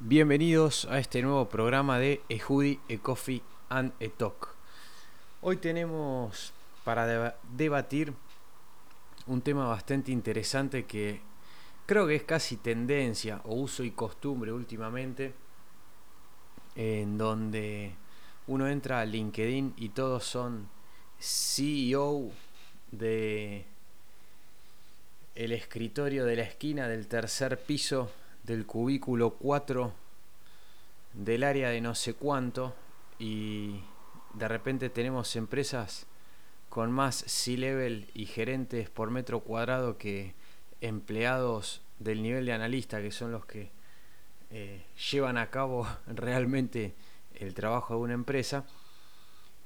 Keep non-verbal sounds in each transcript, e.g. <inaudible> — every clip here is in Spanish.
Bienvenidos a este nuevo programa de A Hoodie, A Coffee and a Talk. Hoy tenemos para debatir un tema bastante interesante que creo que es casi tendencia o uso y costumbre últimamente, en donde uno entra a LinkedIn y todos son CEO de el escritorio de la esquina del tercer piso del cubículo 4 del área de no sé cuánto y de repente tenemos empresas con más C-level y gerentes por metro cuadrado que empleados del nivel de analista, que son los que eh, llevan a cabo <laughs> realmente el trabajo de una empresa.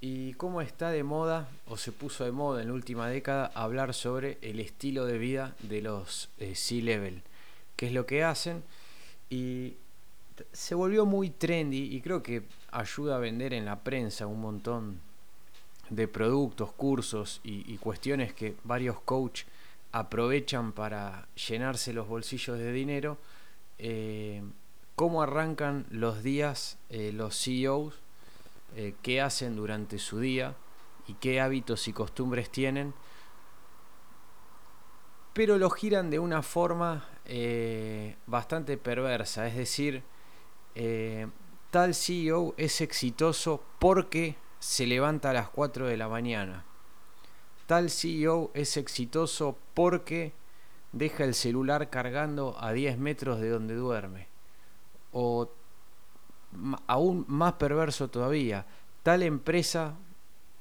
Y cómo está de moda, o se puso de moda en la última década, hablar sobre el estilo de vida de los eh, C-level qué es lo que hacen. Y se volvió muy trendy y creo que ayuda a vender en la prensa un montón de productos, cursos y, cuestiones que varios coach aprovechan para llenarse los bolsillos de dinero. Eh, ¿Cómo arrancan los días eh, los CEOs? Eh, ¿Qué hacen durante su día? ¿Y qué hábitos y costumbres tienen? Pero lo giran de una forma eh, bastante perversa. Es decir, eh, tal CEO es exitoso porque se levanta a las 4 de la mañana. Tal CEO es exitoso porque deja el celular cargando a 10 metros de donde duerme. O aún más perverso todavía, tal empresa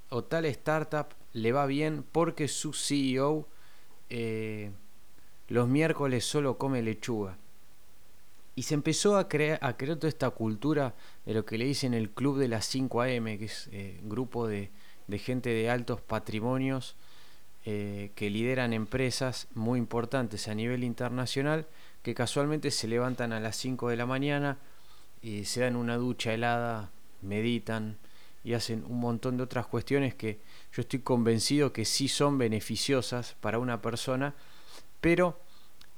o tal startup le va bien porque su CEO eh, los miércoles solo come lechuga. Y se empezó a crear, a crear toda esta cultura de lo que le dicen el Club de las 5 AM, que es eh, grupo de, gente de altos patrimonios eh, que lideran empresas muy importantes a nivel internacional, que casualmente se levantan a las 5 de la mañana y se dan una ducha helada, meditan y hacen un montón de otras cuestiones que yo estoy convencido que sí son beneficiosas para una persona pero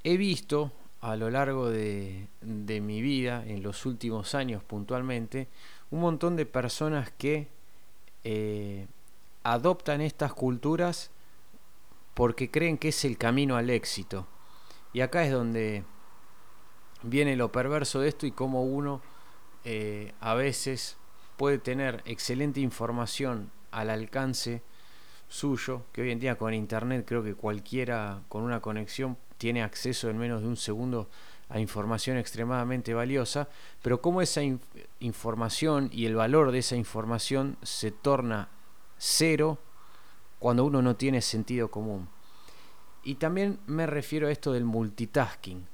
he visto a lo largo de, mi vida, en los últimos años puntualmente, un montón de personas que eh, adoptan estas culturas porque creen que es el camino al éxito. Y acá es donde viene lo perverso de esto y cómo uno eh, a veces puede tener excelente información al alcance suyo, que hoy en día con internet creo que cualquiera con una conexión tiene acceso en menos de un segundo a información extremadamente valiosa, pero cómo esa información y el valor de esa información se torna cero cuando uno no tiene sentido común. Y también me refiero a esto del multitasking.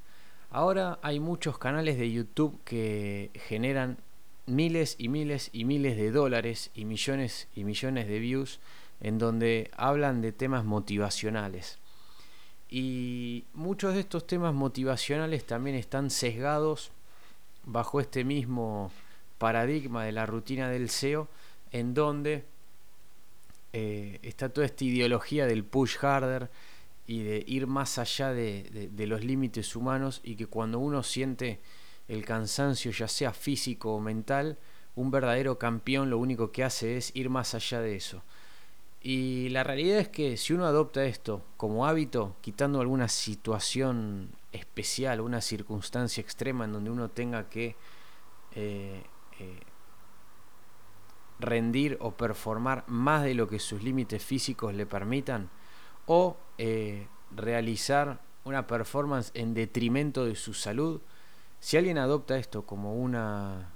Ahora hay muchos canales de YouTube que generan miles y miles y miles de dólares y millones y millones de views en donde hablan de temas motivacionales. Y muchos de estos temas motivacionales también están sesgados bajo este mismo paradigma de la rutina del SEO, en donde eh, está toda esta ideología del push harder y de ir más allá de, de los límites humanos y que cuando uno siente el cansancio, ya sea físico o mental, un verdadero campeón lo único que hace es ir más allá de eso. Y la realidad es que si uno adopta esto como hábito, quitando alguna situación especial, una circunstancia extrema en donde uno tenga que eh, eh, rendir o performar más de lo que sus límites físicos le permitan, o eh, realizar una performance en detrimento de su salud, si alguien adopta esto como una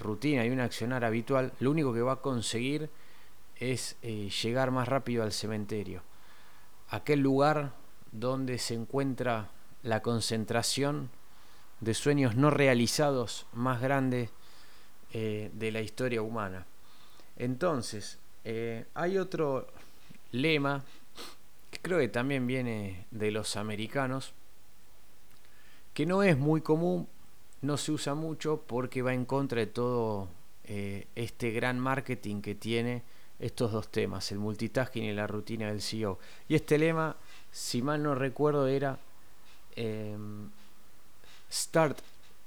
rutina y un accionar habitual, lo único que va a conseguir es eh, llegar más rápido al cementerio, aquel lugar donde se encuentra la concentración de sueños no realizados más grande eh, de la historia humana. Entonces, eh, hay otro lema que creo que también viene de los americanos, que no es muy común, no se usa mucho porque va en contra de todo este gran marketing que tiene estos dos temas, el multitasking y la rutina del CEO. Y este lema, si mal no recuerdo, era em, Start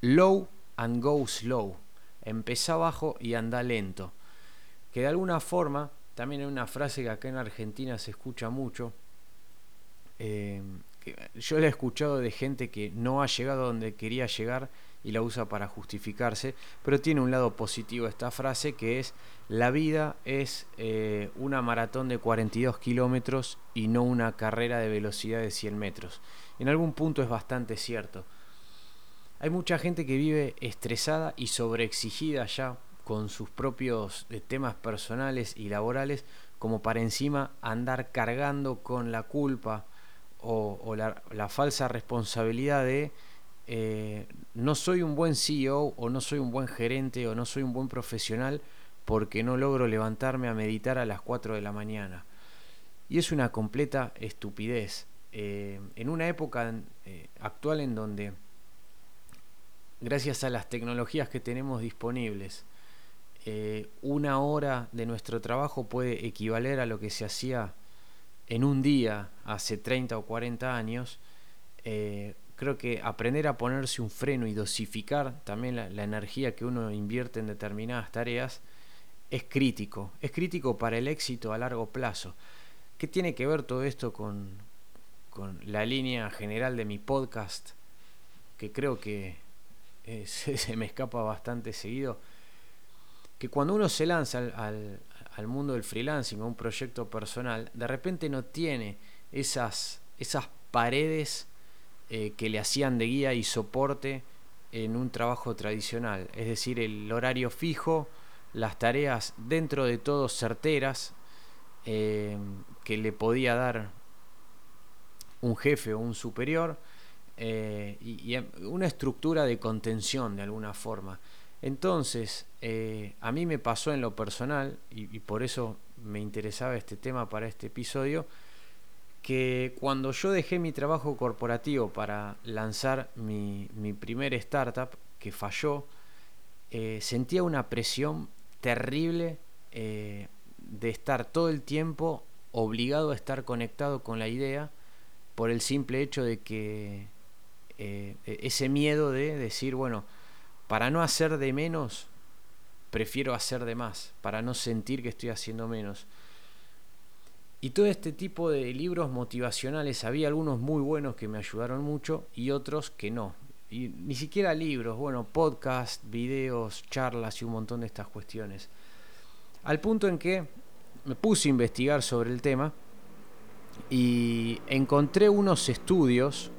low and go slow. Empezá bajo y anda lento. Que de alguna forma, también hay una frase que acá en Argentina se escucha mucho. Eh, yo la he escuchado de gente que no ha llegado donde quería llegar y la usa para justificarse, pero tiene un lado positivo esta frase que es la vida es eh, una maratón de 42 kilómetros y no una carrera de velocidad de 100 metros. En algún punto es bastante cierto. Hay mucha gente que vive estresada y sobreexigida ya con sus propios eh, temas personales y laborales como para encima andar cargando con la culpa o, la, falsa responsabilidad de eh, no soy un buen CEO o no soy un buen gerente o no soy un buen profesional porque no logro levantarme a meditar a las 4 de la mañana. Y es una completa estupidez. Eh, en una época eh, actual en donde, gracias a las tecnologías que tenemos disponibles, una hora de nuestro trabajo puede equivaler a lo que se hacía en un día hace 30 o 40 años, creo que aprender a ponerse un freno y dosificar también la, energía que uno invierte en determinadas tareas es crítico, es crítico para el éxito a largo plazo. ¿Qué tiene que ver todo esto con, con la línea general de mi podcast? Que creo que eh, <laughs> se, me escapa bastante seguido. Que cuando uno se lanza al, al mundo del freelancing o un proyecto personal, de repente no tiene esas, esas paredes eh, que le hacían de guía y soporte en un trabajo tradicional. Es decir, el horario fijo, las tareas dentro de todo certeras eh, que le podía dar un jefe o un superior eh, y, una estructura de contención de alguna forma. Entonces, a mí me pasó en lo personal, y, por eso me interesaba este tema para este episodio, que cuando yo dejé mi trabajo corporativo para lanzar mi, primer startup, que falló, eh, sentía una presión terrible eh, de estar todo el tiempo obligado a estar conectado con la idea por el simple hecho de que ese miedo de decir, bueno, para no hacer de menos, prefiero hacer de más, para no sentir que estoy haciendo menos. Y todo este tipo de libros motivacionales, había algunos muy buenos que me ayudaron mucho y otros que no. Y ni siquiera libros, bueno, podcast, videos, charlas y un montón de estas cuestiones. Al punto en que me puse a investigar sobre el tema y encontré unos estudios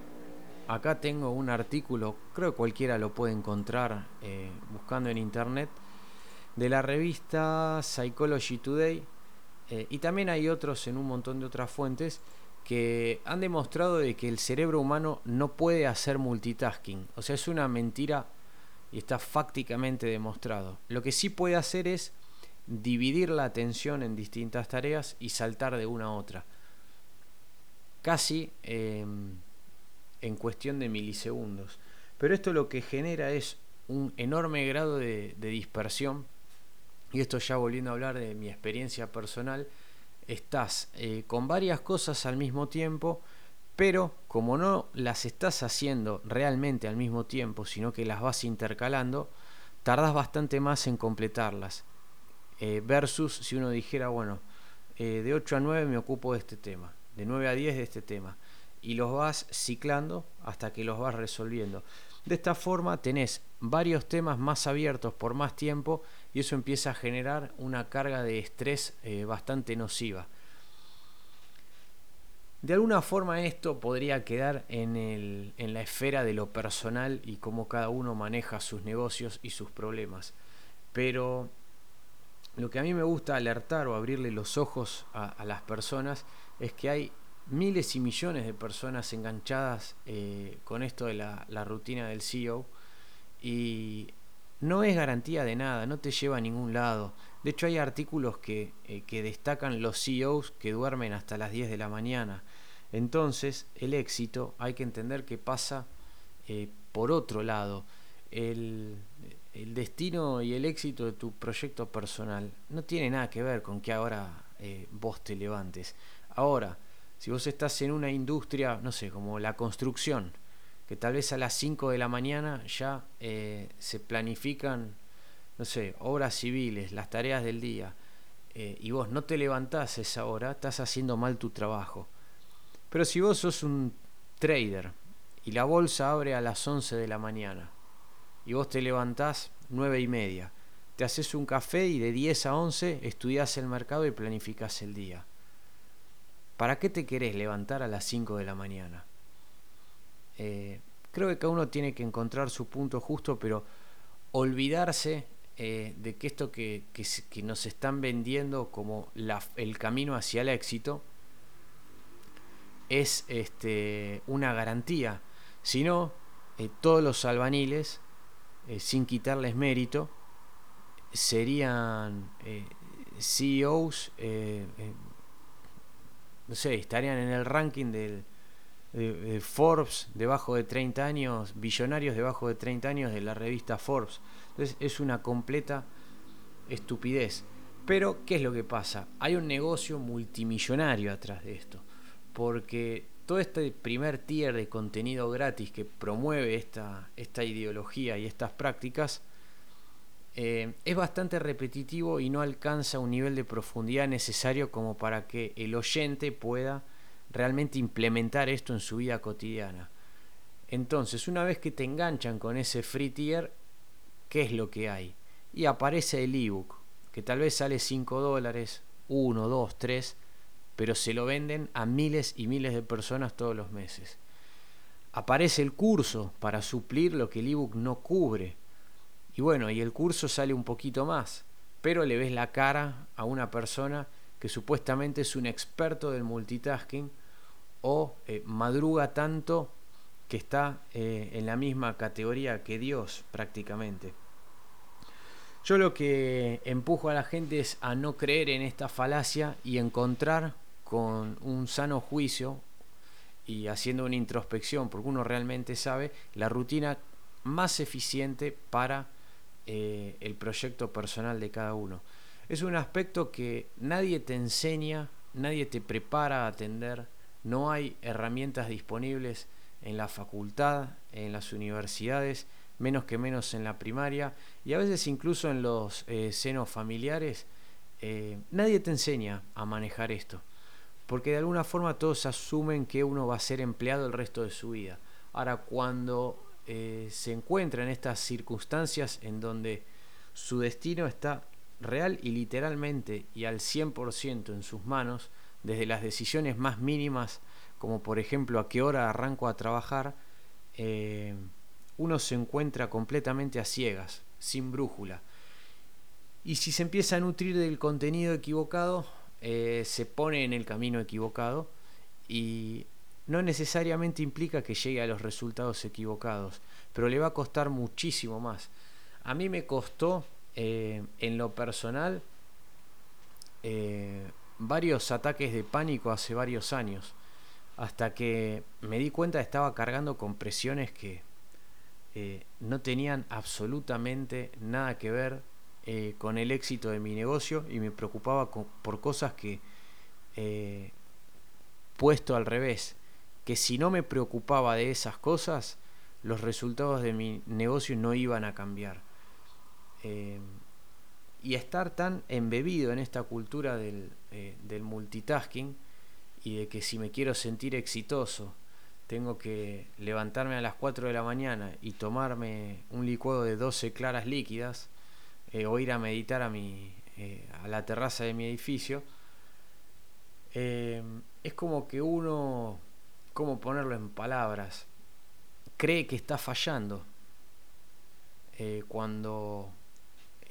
acá tengo un artículo, creo que cualquiera lo puede encontrar eh, buscando en internet, de la revista Psychology Today, eh, y también hay otros en un montón de otras fuentes que han demostrado de que el cerebro humano no puede hacer multitasking. O sea, es una mentira y está fácticamente demostrado. Lo que sí puede hacer es dividir la atención en distintas tareas y saltar de una a otra. Casi em, en cuestión de milisegundos. Pero esto lo que genera es un enorme grado de, dispersión. Y esto ya volviendo a hablar de mi experiencia personal, estás eh, con varias cosas al mismo tiempo, pero como no las estás haciendo realmente al mismo tiempo, sino que las vas intercalando, tardas bastante más en completarlas. Eh, versus si uno dijera, bueno, eh, de 8 a 9 me ocupo de este tema, de 9 a 10 de este tema y los vas ciclando hasta que los vas resolviendo. De esta forma tenés varios temas más abiertos por más tiempo y eso empieza a generar una carga de estrés eh, bastante nociva. De alguna forma esto podría quedar en, el, en, la esfera de lo personal y cómo cada uno maneja sus negocios y sus problemas. Pero lo que a mí me gusta alertar o abrirle los ojos a las personas es que hay miles y millones de personas enganchadas eh, con esto de la, rutina del CEO y no es garantía de nada, no te lleva a ningún lado. De hecho hay artículos que, eh, que destacan los CEOs que duermen hasta las 10 de la mañana. Entonces el éxito hay que entender que pasa eh, por otro lado. El, el, destino y el éxito de tu proyecto personal no tiene nada que ver con que ahora vos te levantes. Ahora, si vos estás en una industria, no sé, como la construcción, que tal vez a las 5 de la mañana ya eh, se planifican, no sé, obras civiles, las tareas del día, eh, y vos no te levantás a esa hora, estás haciendo mal tu trabajo. Pero si vos sos un trader y la bolsa abre a las 11 de la mañana y vos te levantás 9 y media, te haces un café y de 10 a 11 estudias el mercado y planificás el día. ¿Para qué te querés levantar a las 5 de la mañana? Eh, creo que cada uno tiene que encontrar su punto justo, pero olvidarse eh, de que esto que, que, nos están vendiendo como la, el camino hacia el éxito es este, una garantía, sino eh, todos los albaniles, sin quitarles mérito, serían CEOs, no sé, estarían en el ranking del, de, Forbes debajo de 30 años, billonarios debajo de 30 años de la revista Forbes. Entonces es una completa estupidez. Pero, ¿qué es lo que pasa? Hay un negocio multimillonario atrás de esto. Porque todo este primer tier de contenido gratis que promueve esta, esta ideología y estas prácticas eh, es bastante repetitivo y no alcanza un nivel de profundidad necesario como para que el oyente pueda realmente implementar esto en su vida cotidiana. Entonces, una vez que te enganchan con ese free tier, ¿qué es lo que hay? Y aparece el ebook, que tal vez sale 5 dólares, 1, 2, 3, pero se lo venden a miles y miles de personas todos los meses. Aparece el curso para suplir lo que el ebook no cubre. Y bueno, y el curso sale un poquito más, pero le ves la cara a una persona que supuestamente es un experto del multitasking o eh, madruga tanto que está eh, en la misma categoría que Dios prácticamente. Yo lo que empujo a la gente es a no creer en esta falacia y encontrar con un sano juicio y haciendo una introspección, porque uno realmente sabe la rutina más eficiente para eh, el proyecto personal de cada uno. Es un aspecto que nadie te enseña, nadie te prepara a atender, no hay herramientas disponibles en la facultad, en las universidades, menos que menos en la primaria y a veces incluso en los eh, senos familiares. Eh, nadie te enseña a manejar esto, porque de alguna forma todos asumen que uno va a ser empleado el resto de su vida. Ahora, cuando eh, se encuentra en estas circunstancias en donde su destino está real y literalmente y al 100% en sus manos, desde las decisiones más mínimas, como por ejemplo a qué hora arranco a trabajar, eh, uno se encuentra completamente a ciegas, sin brújula. Y si se empieza a nutrir del contenido equivocado, eh, se pone en el camino equivocado y no necesariamente implica que llegue a los resultados equivocados, pero le va a costar muchísimo más. A mí me costó eh, en lo personal varios ataques de pánico hace varios años, hasta que me di cuenta que estaba cargando con presiones que eh, no tenían absolutamente nada que ver con el éxito de mi negocio y me preocupaba por cosas que puesto al revés, que si no me preocupaba de esas cosas, los resultados de mi negocio no iban a cambiar. Eh, y estar tan embebido en esta cultura del, eh, del, multitasking y de que si me quiero sentir exitoso tengo que levantarme a las 4 de la mañana y tomarme un licuado de 12 claras líquidas eh, o ir a meditar a, mi, a la terraza de mi edificio, es como que uno, ¿cómo ponerlo en palabras? Cree que está fallando cuando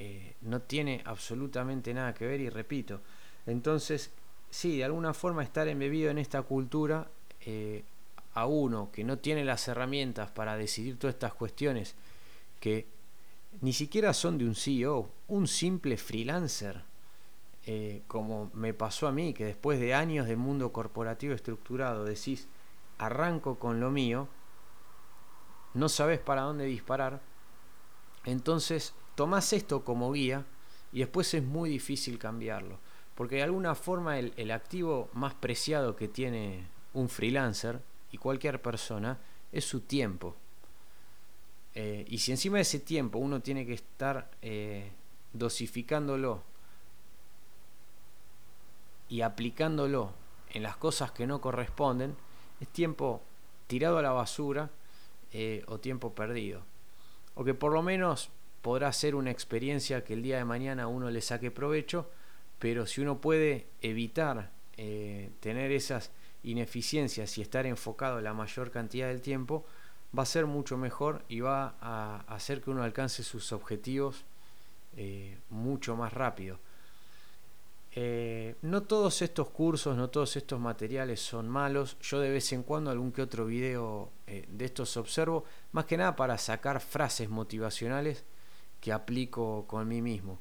eh, no tiene absolutamente nada que ver y repito, entonces sí, de alguna forma estar embebido en esta cultura eh, a uno que no tiene las herramientas para decidir todas estas cuestiones que ni siquiera son de un CEO, un simple freelancer, eh, como me pasó a mí, que después de años de mundo corporativo estructurado decís, arranco con lo mío, no sabes para dónde disparar, entonces tomás esto como guía y después es muy difícil cambiarlo. Porque de alguna forma el, activo más preciado que tiene un freelancer y cualquier persona es su tiempo. Eh, y si encima de ese tiempo uno tiene que estar eh, dosificándolo y aplicándolo en las cosas que no corresponden, es tiempo tirado a la basura eh, o tiempo perdido. O que por lo menos podrá ser una experiencia que el día de mañana uno le saque provecho, pero si uno puede evitar tener esas ineficiencias y estar enfocado la mayor cantidad del tiempo, va a ser mucho mejor y va a hacer que uno alcance sus objetivos eh, mucho más rápido. Eh, no todos estos cursos, no todos estos materiales son malos. Yo de vez en cuando algún que otro video eh, de estos observo, más que nada para sacar frases motivacionales que aplico con mí mismo.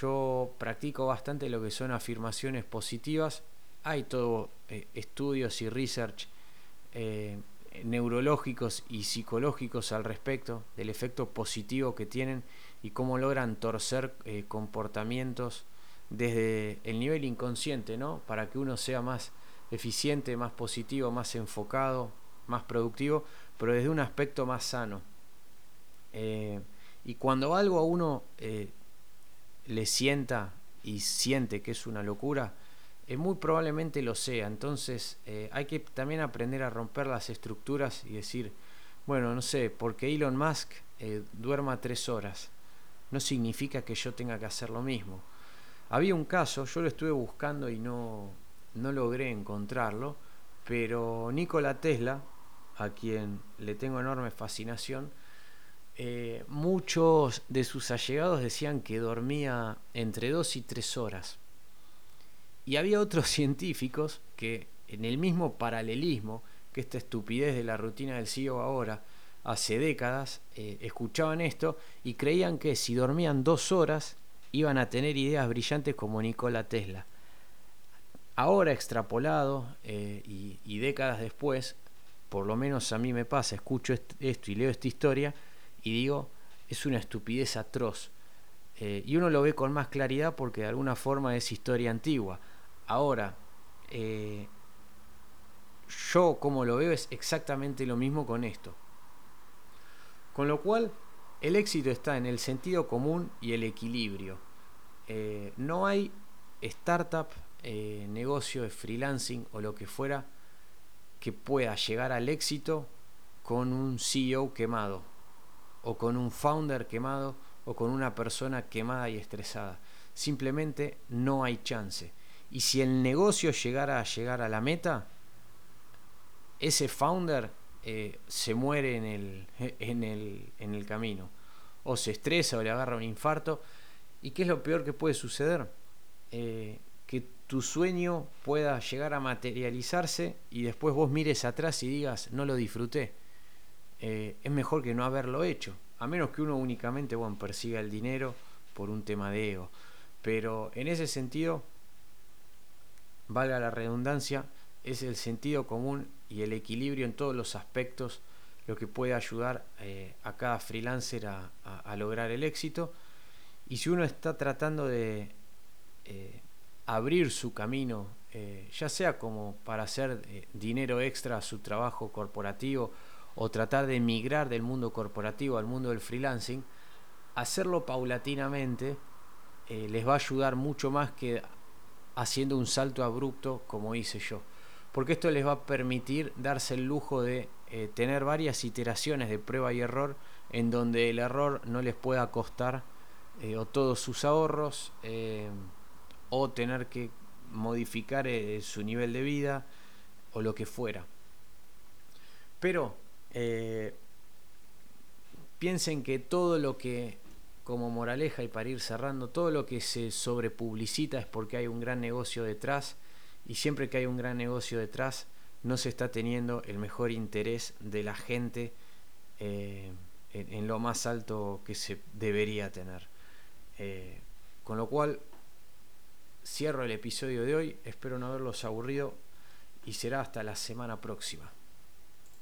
Yo practico bastante lo que son afirmaciones positivas. Hay todo estudios y research neurológicos y psicológicos al respecto del efecto positivo que tienen y cómo logran torcer eh, comportamientos desde el nivel inconsciente, ¿no? Para que uno sea más eficiente, más positivo, más enfocado, más productivo, pero desde un aspecto más sano. Eh, y cuando algo a uno eh, le sienta y siente que es una locura, eh, muy probablemente lo sea. Entonces eh, hay que también aprender a romper las estructuras y decir, bueno, no sé, porque Elon Musk eh, duerma tres horas, no significa que yo tenga que hacer lo mismo. Había un caso, yo lo estuve buscando y no, no logré encontrarlo, pero Nikola Tesla, a quien le tengo enorme fascinación, muchos de sus allegados decían que dormía entre dos y tres horas. Y había otros <laughs> científicos que en el mismo paralelismo que esta estupidez de la rutina del CEO ahora, hace décadas, eh, escuchaban esto y creían que si dormían dos horas iban a tener ideas brillantes como Nikola Tesla. Ahora extrapolado eh, y, décadas después, por lo menos a mí me pasa, escucho esto y leo esta historia y digo, es una estupidez atroz. Eh, y uno lo ve con más claridad porque de alguna forma es historia antigua. Ahora, eh, yo como lo veo es exactamente lo mismo con esto. Con lo cual, el éxito está en el sentido común y el equilibrio. Eh, no hay startup, negocio de freelancing o lo que fuera que pueda llegar al éxito con un CEO quemado, o con un founder quemado, o con una persona quemada y estresada. Simplemente no hay chance. Y si el negocio llegara a llegar a la meta, ese founder eh, se muere en el, <laughs> en, el, en el camino. O se estresa o le agarra un infarto. ¿Y qué es lo peor que puede suceder? Eh, que tu sueño pueda llegar a materializarse y después vos mires atrás y digas, no lo disfruté. Eh, es mejor que no haberlo hecho. A menos que uno únicamente bueno, persiga el dinero por un tema de ego. Pero en ese sentido, valga la redundancia, es el sentido común y el equilibrio en todos los aspectos lo que puede ayudar eh, a cada freelancer a, lograr el éxito. Y si uno está tratando de eh, abrir su camino, ya sea como para hacer dinero extra a su trabajo corporativo o tratar de emigrar del mundo corporativo al mundo del freelancing, hacerlo paulatinamente les va a ayudar mucho más que haciendo un salto abrupto como hice yo. Porque esto les va a permitir darse el lujo de eh, tener varias iteraciones de prueba y error en donde el error no les pueda costar eh, o todos sus ahorros eh, o tener que modificar su nivel de vida o lo que fuera. Pero piensen que todo lo que como moraleja y para ir cerrando, todo lo que se sobrepublicita es porque hay un gran negocio detrás y siempre que hay un gran negocio detrás no se está teniendo el mejor interés de la gente eh, en, lo más alto que se debería tener. Eh, con lo cual cierro el episodio de hoy, espero no haberlos aburrido y será hasta la semana próxima.